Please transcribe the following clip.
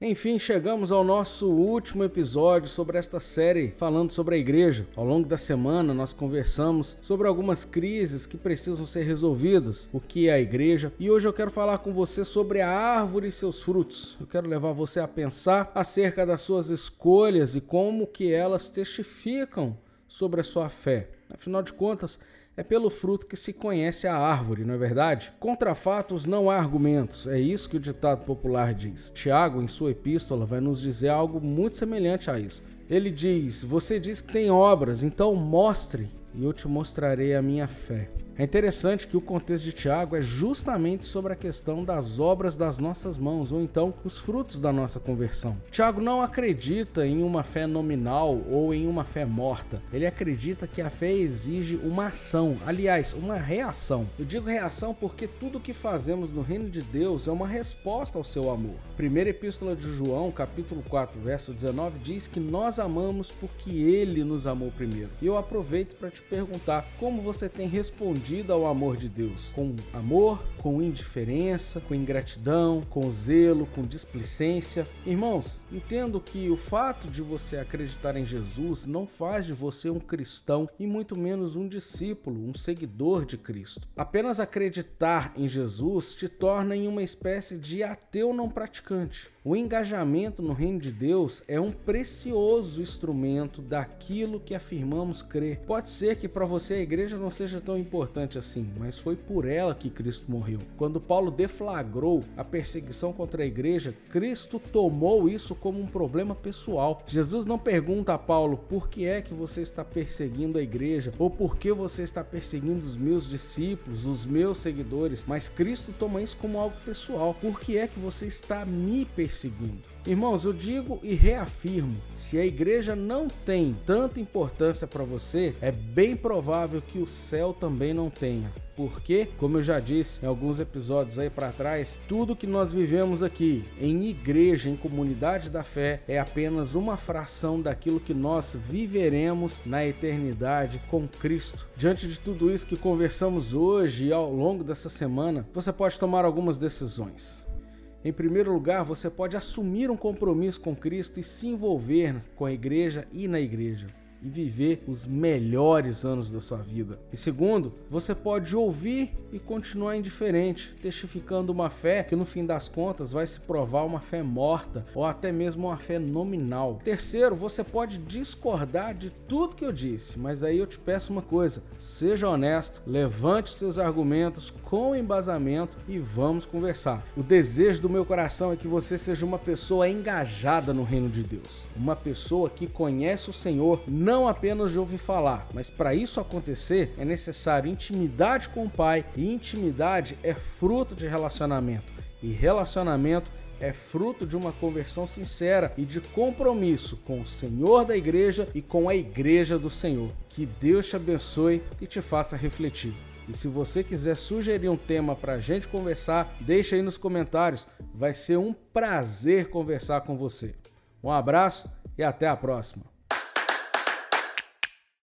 Enfim, chegamos ao nosso último episódio sobre esta série falando sobre a igreja. Ao longo da semana, nós conversamos sobre algumas crises que precisam ser resolvidas, o que é a igreja, e hoje eu quero falar com você sobre a árvore e seus frutos. Eu quero levar você a pensar acerca das suas escolhas e como que elas testificam sobre a sua fé. Afinal de contas, é pelo fruto que se conhece a árvore, não é verdade? Contra fatos não há argumentos, é isso que o ditado popular diz. Tiago, em sua epístola, vai nos dizer algo muito semelhante a isso. Ele diz: Você diz que tem obras, então mostre, e eu te mostrarei a minha fé. É interessante que o contexto de Tiago é justamente sobre a questão das obras das nossas mãos, ou então os frutos da nossa conversão. Tiago não acredita em uma fé nominal ou em uma fé morta. Ele acredita que a fé exige uma ação, aliás, uma reação. Eu digo reação porque tudo que fazemos no reino de Deus é uma resposta ao seu amor. Primeira epístola de João, capítulo 4, verso 19, diz que nós amamos porque ele nos amou primeiro. E eu aproveito para te perguntar como você tem respondido respondido ao amor de Deus com amor, com indiferença, com ingratidão, com zelo, com displicência. Irmãos, entendo que o fato de você acreditar em Jesus não faz de você um cristão e muito menos um discípulo, um seguidor de Cristo. Apenas acreditar em Jesus te torna em uma espécie de ateu não praticante. O engajamento no reino de Deus é um precioso instrumento daquilo que afirmamos crer. Pode ser que para você a igreja não seja tão importante assim, mas foi por ela que Cristo morreu. Quando Paulo deflagrou a perseguição contra a igreja, Cristo tomou isso como um problema pessoal. Jesus não pergunta a Paulo por que é que você está perseguindo a igreja ou por que você está perseguindo os meus discípulos, os meus seguidores, mas Cristo toma isso como algo pessoal. Por que é que você está me perseguindo? Irmãos, eu digo e reafirmo: se a igreja não tem tanta importância para você, é bem provável que o céu também não tenha. Porque, como eu já disse em alguns episódios aí para trás, tudo que nós vivemos aqui em igreja, em comunidade da fé, é apenas uma fração daquilo que nós viveremos na eternidade com Cristo. Diante de tudo isso que conversamos hoje e ao longo dessa semana, você pode tomar algumas decisões. Em primeiro lugar, você pode assumir um compromisso com Cristo e se envolver com a igreja e na igreja e viver os melhores anos da sua vida. E segundo, você pode ouvir e continuar indiferente, testificando uma fé que no fim das contas vai se provar uma fé morta ou até mesmo uma fé nominal. Terceiro, você pode discordar de tudo que eu disse, mas aí eu te peço uma coisa: seja honesto, levante seus argumentos com embasamento e vamos conversar. O desejo do meu coração é que você seja uma pessoa engajada no reino de Deus, uma pessoa que conhece o Senhor não apenas de ouvir falar, mas para isso acontecer é necessário intimidade com o Pai, e intimidade é fruto de relacionamento, e relacionamento é fruto de uma conversão sincera e de compromisso com o Senhor da igreja e com a igreja do Senhor. Que Deus te abençoe e te faça refletir. E se você quiser sugerir um tema para a gente conversar, deixa aí nos comentários. Vai ser um prazer conversar com você. Um abraço e até a próxima.